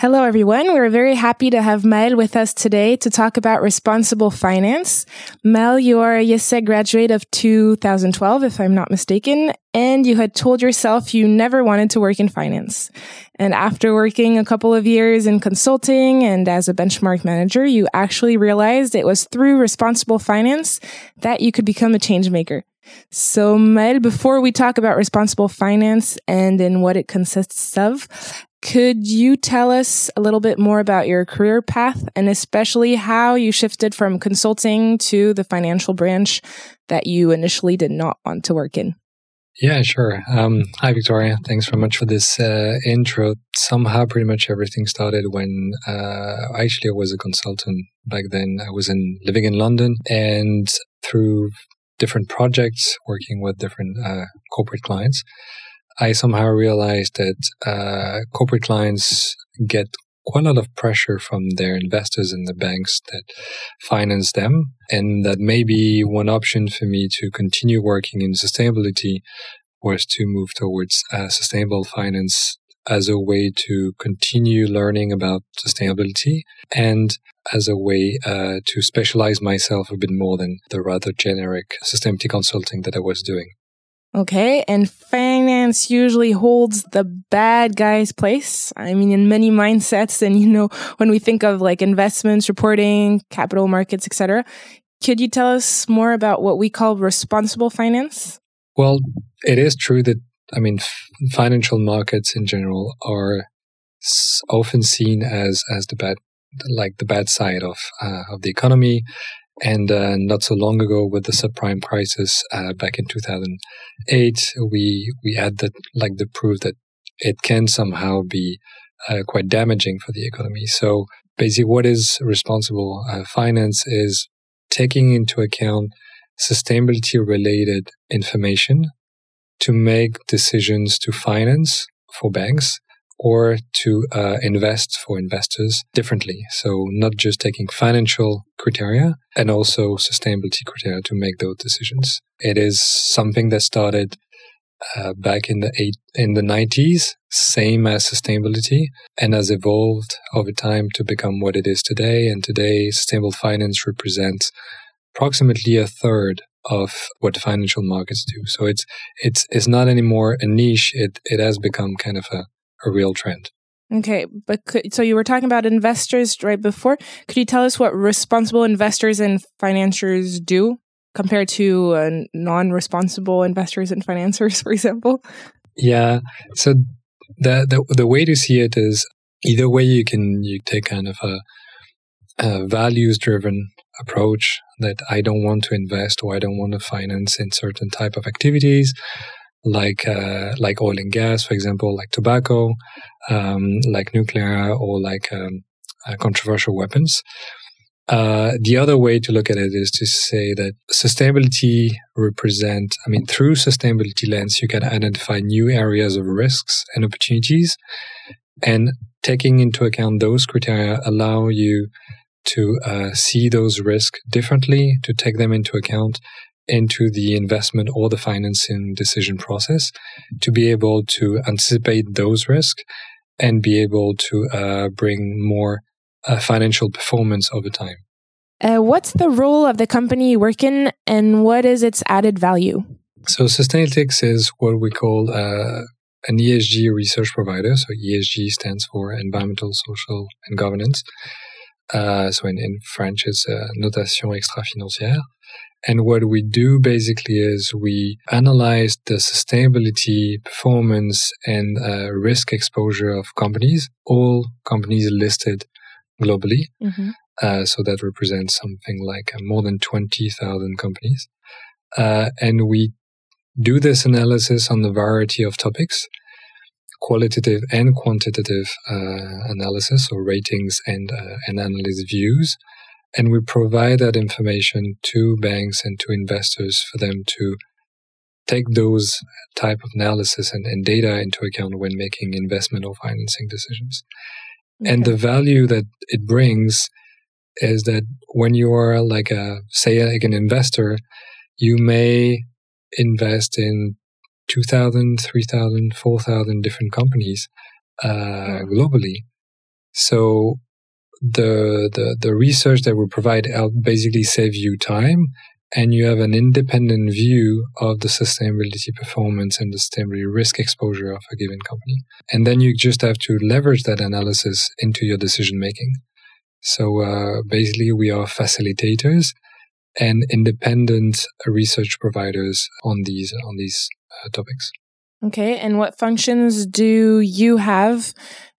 Hello, everyone. We're very happy to have Maël with us today to talk about responsible finance. Maël, you are a IÉSEG graduate of 2012, if I'm not mistaken, and you had told yourself you never wanted to work in finance. And after working a couple of years in consulting and as a benchmark manager, you actually realized it was through responsible finance that you could become a change maker. So, Maël, before we talk about responsible finance and in what it consists of, could you tell us a little bit more about your career path and especially how you shifted from consulting to the financial branch that you initially did not want to work in? Yeah, sure. Um, hi, Victoria. Thanks very much for this uh, intro. Somehow, pretty much everything started when uh, actually I was a consultant back then. I was in living in London, and through different projects, working with different uh, corporate clients, I somehow realized that uh, corporate clients get quite a lot of pressure from their investors and the banks that finance them. And that maybe one option for me to continue working in sustainability was to move towards uh, sustainable finance as a way to continue learning about sustainability and as a way uh, to specialize myself a bit more than the rather generic sustainability consulting that I was doing. Okay. And finance usually holds the bad guy's place. I mean, in many mindsets. And, you know, when we think of like investments, reporting, capital markets, etc., could you tell us more about what we call responsible finance? Well, it is true that, I mean, f- financial markets in general are often seen as, as the bad, like the bad side of, uh, of the economy and uh, not so long ago, with the subprime crisis uh, back in 2008, we we had that like the proof that it can somehow be uh, quite damaging for the economy. So basically, what is responsible uh, finance is taking into account sustainability related information to make decisions to finance for banks or to uh, invest for investors differently. So not just taking financial criteria and also sustainability criteria to make those decisions. It is something that started uh, back in the eight, in the 90s, same as sustainability, and has evolved over time to become what it is today. And today, sustainable finance represents approximately a third of what financial markets do. So it's it's it's not anymore a niche. It it has become kind of a a real trend. Okay, but could, so you were talking about investors right before. Could you tell us what responsible investors and financiers do compared to uh, non-responsible investors and financiers, for example? Yeah. So the, the the way to see it is either way you can you take kind of a, a values driven approach that I don't want to invest or I don't want to finance in certain type of activities like uh, like oil and gas, for example, like tobacco, um, like nuclear, or like um, uh, controversial weapons. Uh, the other way to look at it is to say that sustainability represent, I mean, through sustainability lens, you can identify new areas of risks and opportunities. And taking into account those criteria allow you to uh, see those risks differently, to take them into account, into the investment or the financing decision process to be able to anticipate those risks and be able to uh, bring more uh, financial performance over time. Uh, what's the role of the company you work in and what is its added value? So, Sustainalytics is what we call uh, an ESG research provider. So, ESG stands for environmental, social, and governance. Uh, so, in, in French, it's uh, notation extra-financière. And what we do basically is we analyze the sustainability, performance, and uh, risk exposure of companies, all companies listed globally. Mm-hmm. Uh, so that represents something like uh, more than 20,000 companies. Uh, and we do this analysis on a variety of topics. Qualitative and quantitative uh, analysis or ratings and, uh, and analyst views. And we provide that information to banks and to investors for them to take those type of analysis and, and data into account when making investment or financing decisions. Okay. And the value that it brings is that when you are like a, say like an investor, you may invest in 2,000, 3,000, 4,000 different companies uh, globally. So the, the, the research that we provide help basically save you time and you have an independent view of the sustainability performance and the sustainability risk exposure of a given company. And then you just have to leverage that analysis into your decision making. So uh, basically, we are facilitators and independent research providers on these on these topics. Okay, and what functions do you have?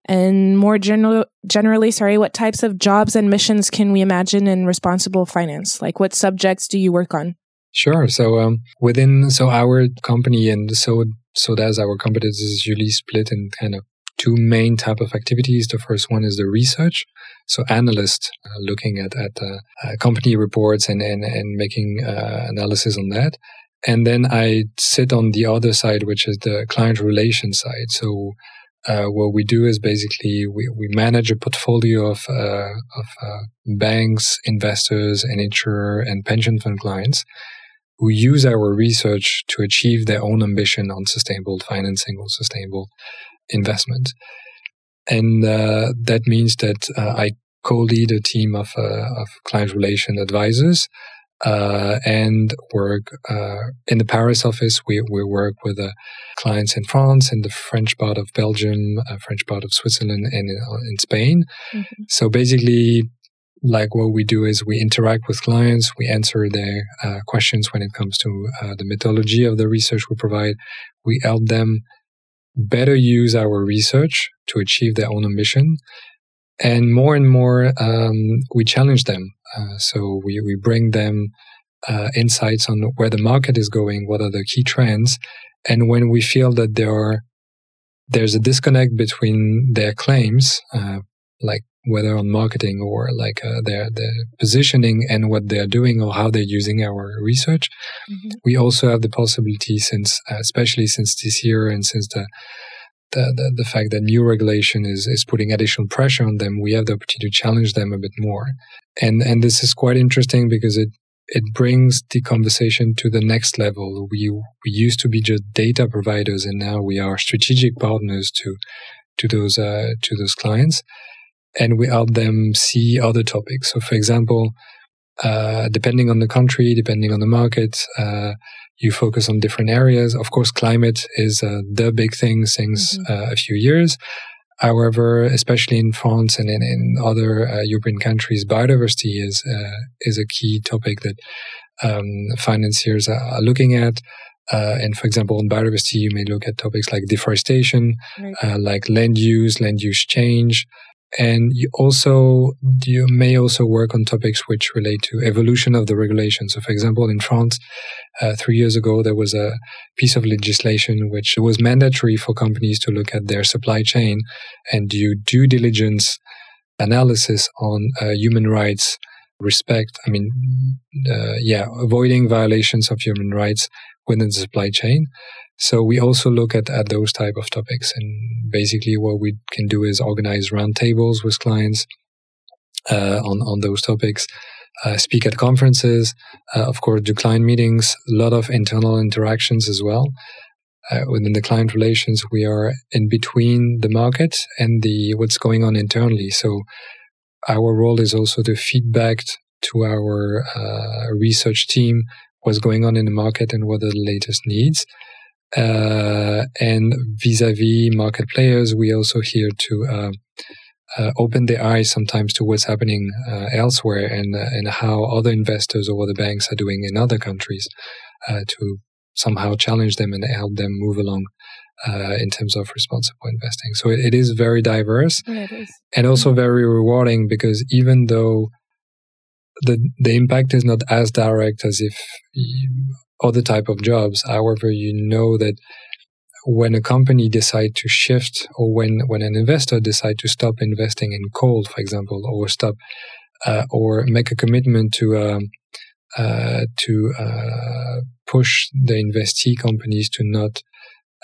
And more general, generally, sorry, what types of jobs and missions can we imagine in responsible finance? Like, what subjects do you work on? Sure. So um, within so our company and so so does our competitors is usually split in kind of two main type of activities. The first one is the research. So analysts uh, looking at, at uh, uh, company reports and, and, and making uh, analysis on that. And then I sit on the other side, which is the client relation side. So uh, what we do is basically we, we manage a portfolio of, uh, of banks, investors, and insurer and pension fund clients who use our research to achieve their own ambition on sustainable financing or sustainable investment. And uh, that means that uh, I co-lead a team of, uh, of client relation advisors uh, and work uh, in the Paris office. We, we work with uh, clients in France, in the French part of Belgium, French part of Switzerland, and in, in Spain. Mm-hmm. So basically, like what we do is we interact with clients, we answer their uh, questions when it comes to uh, the methodology of the research we provide. We help them better use our research to achieve their own ambition. And more and more, um, we challenge them. Uh, so we, we bring them uh, insights on where the market is going, what are the key trends. And when we feel that there are, there's a disconnect between their claims, uh, like whether on marketing or like uh, their their positioning and what they're doing or how they're using our research. Mm-hmm. We also have the possibility, since uh, especially since this year and since the the, the, the fact that new regulation is, is putting additional pressure on them, we have the opportunity to challenge them a bit more. And and this is quite interesting because it it brings the conversation to the next level. We we used to be just data providers, and now we are strategic partners to to those uh, to those clients and we help them see other topics. So, for example, uh, depending on the country, depending on the market, uh, you focus on different areas. Of course, climate is uh, the big thing since mm-hmm. Uh, a few years. However, especially in France and in, in other uh, European countries, biodiversity is uh, is a key topic that um, financiers are looking at. and for example, in biodiversity, you may look at topics like deforestation, right. like land use, land use change, and you also you may also work on topics which relate to evolution of the regulation. So, for example, in France, uh, three years ago, there was a piece of legislation which was mandatory for companies to look at their supply chain and do due diligence analysis on uh, human rights respect. I mean, uh, yeah, avoiding violations of human rights within the supply chain. So we also look at, at those type of topics. And basically what we can do is organize roundtables with clients uh, on, on those topics, uh, speak at conferences, uh, of course, do client meetings, a lot of internal interactions as well. Uh, within the client relations, we are in between the market and the what's going on internally. So our role is also to feedback to our uh, research team what's going on in the market and what are the latest needs. Uh, and vis-a-vis market players, we also here to uh, uh, open the eyes sometimes to what's happening uh, elsewhere and uh, and how other investors or other banks are doing in other countries uh, to somehow challenge them and help them move along in terms of responsible investing. So it, it is very diverse yeah, and also mm-hmm. very rewarding because even though the the impact is not as direct as if you, other type of jobs. However, you know that when a company decide to shift or when, when an investor decide to stop investing in coal, for example, or stop, uh, or make a commitment to, um, uh, to, uh, push the investee companies to not,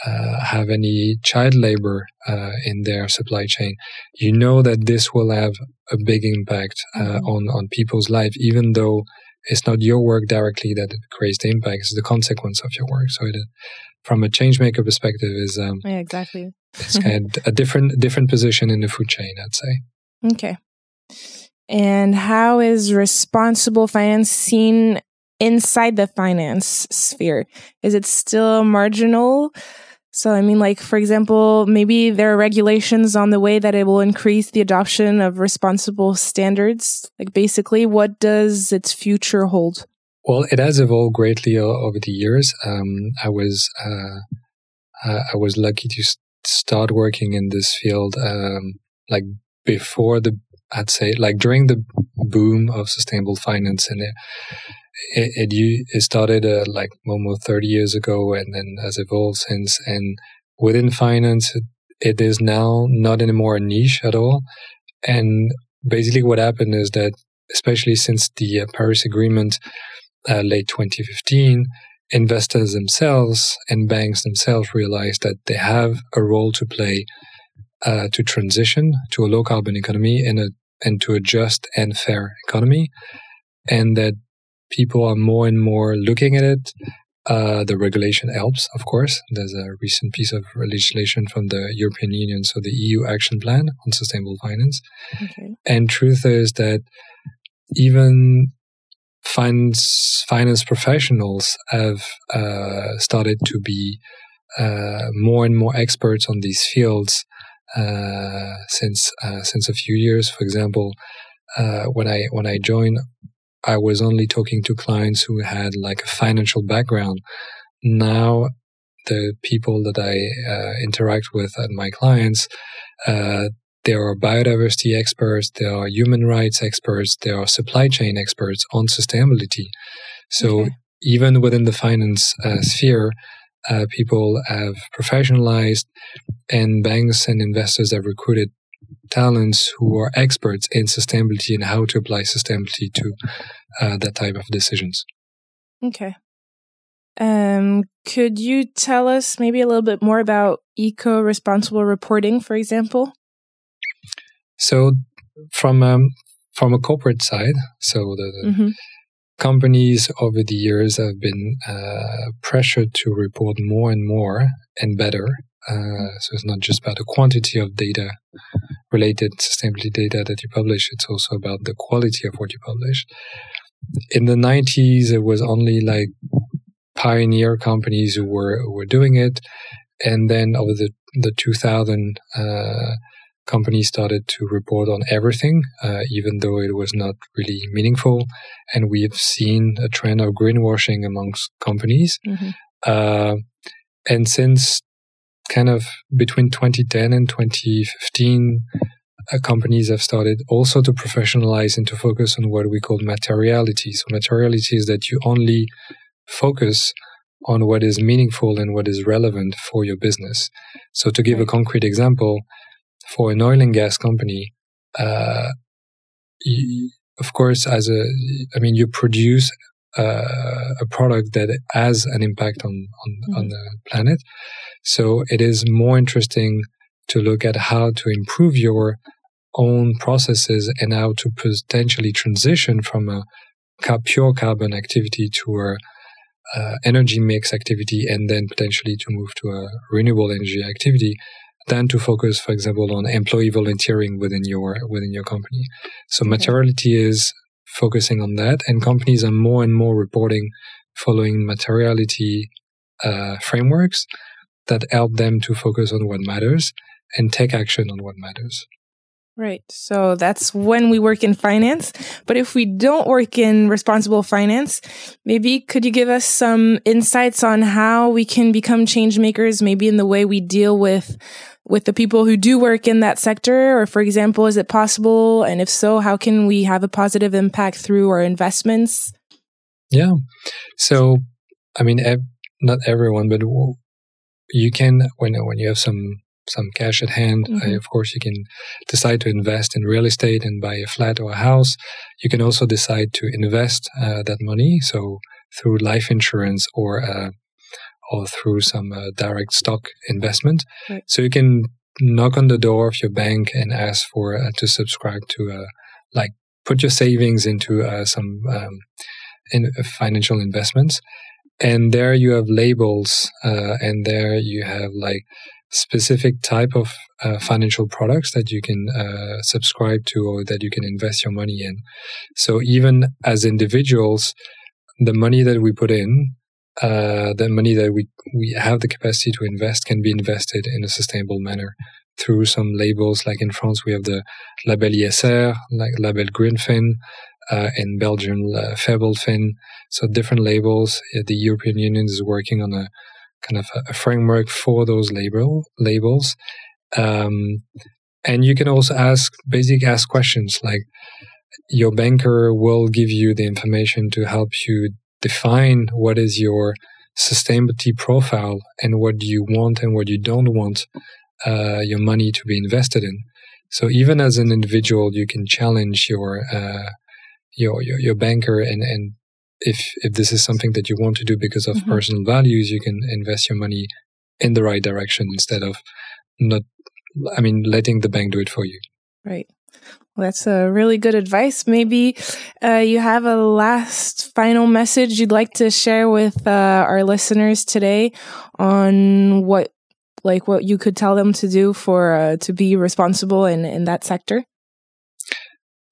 uh, have any child labor uh, in their supply chain, you know that this will have a big impact uh, mm-hmm. on on people's life, even though it's not your work directly that creates the impact; it's the consequence of your work. So, it, from a change maker perspective, is um, yeah, exactly. it's kind of a different different position in the food chain, I'd say. Okay. And how is responsible finance seen inside the finance sphere? Is it still marginal? So, I mean, like, for example, maybe there are regulations on the way that it will increase the adoption of responsible standards. Like, basically, what does its future hold? Well, it has evolved greatly over the years. Um, I was, uh, uh, I was lucky to start working in this field, um, like before the, I'd say, like during the boom of sustainable finance, and it, it, it, started uh, like almost 30 years ago and then has evolved since. And within finance, it, it is now not anymore a niche at all. And basically what happened is that, especially since the uh, Paris Agreement, uh, late 2015, investors themselves and banks themselves realized that they have a role to play uh, to transition to a low carbon economy and a and to a just and fair economy, and that people are more and more looking at it. Uh, the regulation helps, of course. There's a recent piece of legislation from the European Union, so the EU Action Plan on Sustainable Finance. Okay. And truth is that even finance finance professionals have uh, started to be uh, more and more experts on these fields uh, since uh, since a few years. For example, uh, when I when I joined I was only talking to clients who had like a financial background. Now, the people that I uh, interact with at my clients, uh, there are biodiversity experts, there are human rights experts, there are supply chain experts on sustainability. So okay. even within the finance uh, sphere, uh, people have professionalized and banks and investors have recruited talents who are experts in sustainability and how to apply sustainability to uh, that type of decisions. Okay. Um, could you tell us maybe a little bit more about eco responsible reporting, for example? So, from um, from a corporate side, so the, the mm-hmm. companies over the years have been uh, pressured to report more and more and better uh, so it's not just about the quantity of data, related sustainability data that you publish. It's also about the quality of what you publish. In the 90s, it was only like pioneer companies who were who were doing it, and then over the the 2000 uh, companies started to report on everything, uh, even though it was not really meaningful. And we've seen a trend of greenwashing amongst companies. Mm-hmm. Uh, and since kind of between 2010 and 2015, uh, companies have started also to professionalize and to focus on what we call materiality. So materiality is that you only focus on what is meaningful and what is relevant for your business. So to give a concrete example, for an oil and gas company, uh, you, of course, as a, I mean, you produce uh, a product that has an impact on on, mm-hmm. on the planet. So it is more interesting to look at how to improve your own processes and how to potentially transition from a pure carbon activity to a uh, energy mix activity and then potentially to move to a renewable energy activity than to focus, for example, on employee volunteering within your within your company. So materiality is focusing on that, and companies are more and more reporting following materiality uh, frameworks that help them to focus on what matters and take action on what matters. Right. So that's when we work in finance. But if we don't work in responsible finance, maybe could you give us some insights on how we can become change makers, maybe in the way we deal with with the people who do work in that sector? Or for example, is it possible? And if so, how can we have a positive impact through our investments? Yeah. So, I mean, not everyone, but you can when when you have some some cash at hand, mm-hmm. uh, of course, you can decide to invest in real estate and buy a flat or a house. You can also decide to invest uh, that money, so through life insurance or uh, or through some uh, direct stock investment. Right. So you can knock on the door of your bank and ask for uh, to subscribe to uh, like put your savings into uh, some um, in financial investments and there you have labels uh, and there you have like specific type of uh, financial products that you can uh, subscribe to or that you can invest your money in so even as individuals the money that we put in uh, the money that we we have the capacity to invest can be invested in a sustainable manner through some labels. Like in France, we have the Label ISR, like Label Greenfin. Uh, in Belgium, uh. So different labels. Uh, the European Union is working on a kind of a, a framework for those label labels. Um, and you can also ask basic ask questions like your banker will give you the information to help you define what is your sustainability profile and what you want and what you don't want uh, your money to be invested in. So even as an individual, you can challenge your uh, your, your, your banker and and if if this is something that you want to do because of mm-hmm. personal values, you can invest your money in the right direction instead of not. I mean, letting the bank do it for you. Right. Well, that's a really good advice. Maybe uh, you have a last final message you'd like to share with uh, our listeners today on what, like, what you could tell them to do for uh, to be responsible in in that sector.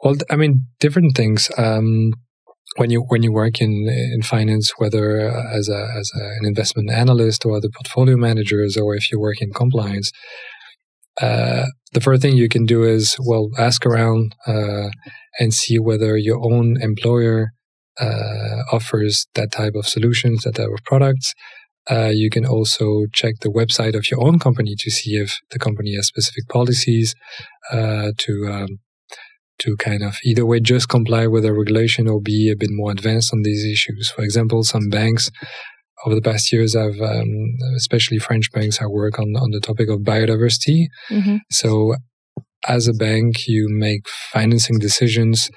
Well, I mean, different things. Um, when you when you work in in finance, whether as a as a, an investment analyst or the portfolio managers, or if you work in compliance, uh, the first thing you can do is well ask around uh, and see whether your own employer uh, offers that type of solutions, that type of products. Uh, you can also check the website of your own company to see if the company has specific policies uh, to um, to kind of either way just comply with the regulation or be a bit more advanced on these issues. For example, some banks over the past years, I've um, especially French banks, I work on on the topic of biodiversity. Mm-hmm. So, as a bank, you make financing decisions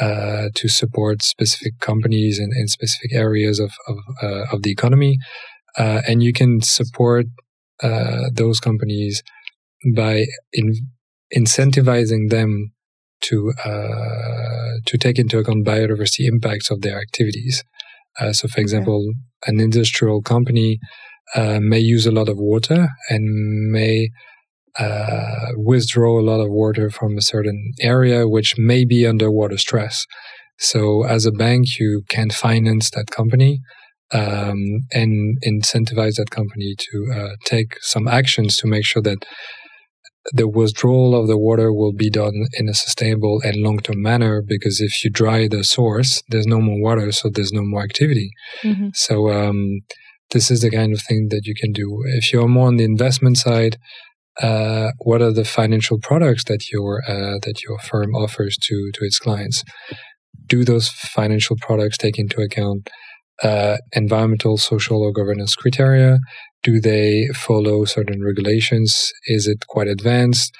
uh, to support specific companies in, in specific areas of of, uh, of the economy, uh, and you can support uh, those companies by in, incentivizing them to uh, to take into account biodiversity impacts of their activities. Uh, so, for example, okay. an industrial company uh, may use a lot of water and may uh, withdraw a lot of water from a certain area, which may be under water stress. So, as a bank, you can finance that company um, and incentivize that company to uh, take some actions to make sure that the withdrawal of the water will be done in a sustainable and long-term manner because if you dry the source, there's no more water, so there's no more activity. Mm-hmm. So um, this is the kind of thing that you can do. If you're more on the investment side, uh, what are the financial products that your uh, that your firm offers to to its clients? Do those financial products take into account uh, environmental, social, or governance criteria? Do they follow certain regulations? Is it quite advanced?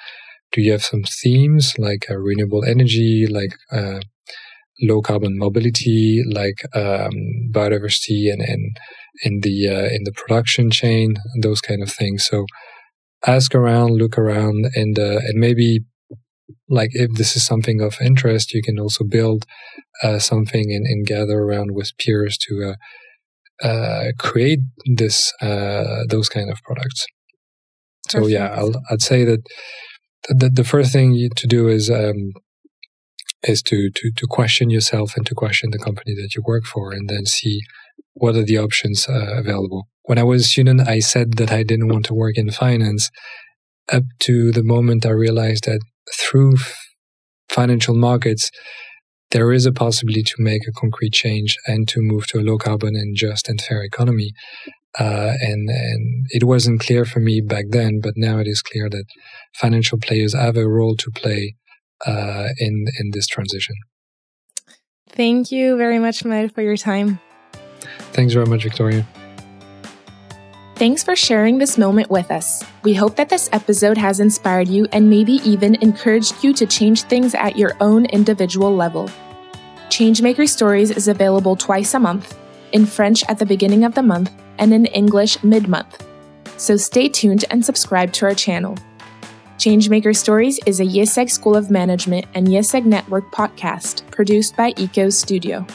Do you have some themes like uh, renewable energy, like uh, low carbon mobility, like um, biodiversity, and, and in the uh, in the production chain, those kind of things? So ask around, look around, and uh, and maybe like if this is something of interest, you can also build uh, something and, and, gather around with peers to uh, create this uh, those kind of products. Perfect. So yeah, i would say that the, the first thing to do is um, is to, to to question yourself and to question the company that you work for, and then see what are the options uh, available. When I was a student, I said that I didn't want to work in finance, up to the moment I realized that through financial markets, there is a possibility to make a concrete change and to move to a low carbon and just and fair economy. Uh, and and it wasn't clear for me back then, but now it is clear that financial players have a role to play uh, in in this transition. Thank you very much, Maël, for your time. Thanks very much, Victoria. Thanks for sharing this moment with us. We hope that this episode has inspired you and maybe even encouraged you to change things at your own individual level. Changemaker Stories is available twice a month, in French at the beginning of the month and in English mid month. So stay tuned and subscribe to our channel. Changemaker Stories is a IÉSEG School of Management and IÉSEG Network podcast produced by ECO Studio.